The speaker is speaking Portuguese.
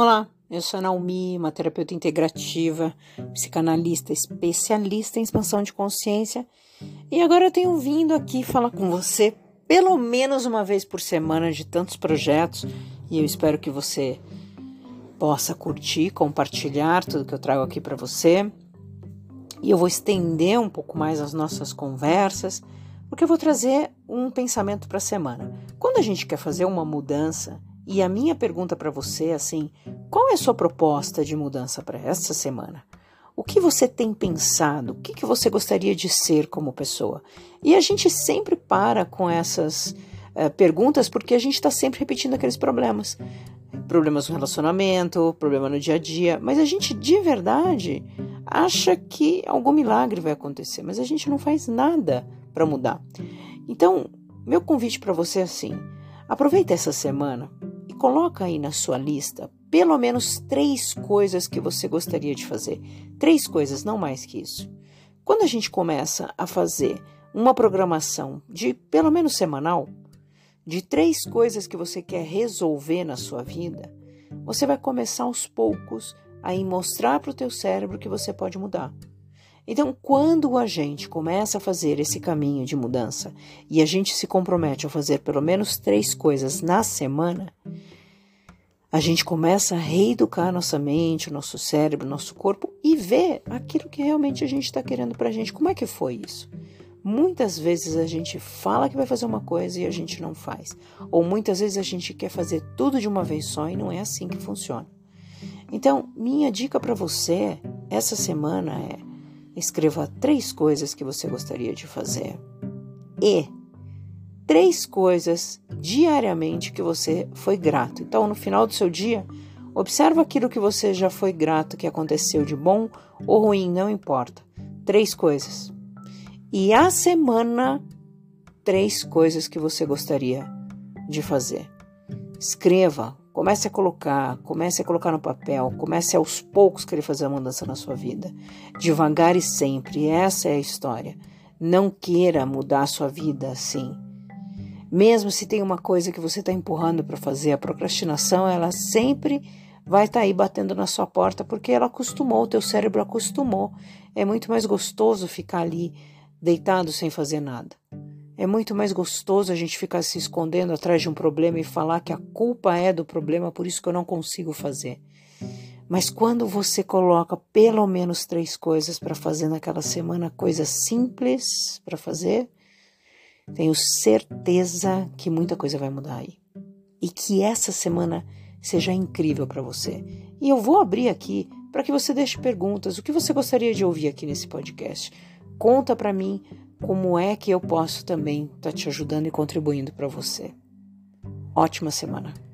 Olá, eu sou a Naomi, uma terapeuta integrativa, psicanalista especialista em expansão de consciência, e agora eu tenho vindo aqui falar com você pelo menos uma vez por semana de tantos projetos, e eu espero que você possa curtir, compartilhar tudo que eu trago aqui para você. E eu vou estender um pouco mais as nossas conversas, porque eu vou trazer um pensamento para a semana. Quando a gente quer fazer uma mudança, e a minha pergunta para você é assim: qual é a sua proposta de mudança para esta semana? O que você tem pensado? O que, que você gostaria de ser como pessoa? E a gente sempre para com essas uh, perguntas porque a gente está sempre repetindo aqueles problemas. Problemas no relacionamento, problema no dia a dia, mas a gente de verdade acha que algum milagre vai acontecer, mas a gente não faz nada para mudar. Então, meu convite para você é assim: aproveita essa semana Coloca aí na sua lista pelo menos três coisas que você gostaria de fazer. Três coisas, não mais que isso. Quando a gente começa a fazer uma programação de pelo menos semanal, de três coisas que você quer resolver na sua vida, você vai começar aos poucos a mostrar para o teu cérebro que você pode mudar. Então, quando a gente começa a fazer esse caminho de mudança e a gente se compromete a fazer pelo menos três coisas na semana, a gente começa a reeducar nossa mente, nosso cérebro, nosso corpo e ver aquilo que realmente a gente está querendo para a gente. Como é que foi isso? Muitas vezes a gente fala que vai fazer uma coisa e a gente não faz. Ou muitas vezes a gente quer fazer tudo de uma vez só e não é assim que funciona. Então, minha dica para você essa semana é escreva três coisas que você gostaria de fazer. E três coisas diariamente que você foi grato. Então, no final do seu dia, observa aquilo que você já foi grato que aconteceu de bom ou ruim, não importa. Três coisas. E a semana, três coisas que você gostaria de fazer. Escreva, comece a colocar, comece a colocar no papel, comece aos poucos querer fazer a mudança na sua vida. Devagar e sempre, essa é a história. Não queira mudar a sua vida assim mesmo se tem uma coisa que você está empurrando para fazer, a procrastinação, ela sempre vai estar tá aí batendo na sua porta porque ela acostumou, o teu cérebro acostumou. É muito mais gostoso ficar ali deitado sem fazer nada. É muito mais gostoso a gente ficar se escondendo atrás de um problema e falar que a culpa é do problema, por isso que eu não consigo fazer. Mas quando você coloca pelo menos três coisas para fazer naquela semana, coisas simples para fazer, tenho certeza que muita coisa vai mudar aí. E que essa semana seja incrível para você. E eu vou abrir aqui para que você deixe perguntas. O que você gostaria de ouvir aqui nesse podcast? Conta para mim como é que eu posso também estar tá te ajudando e contribuindo para você. Ótima semana.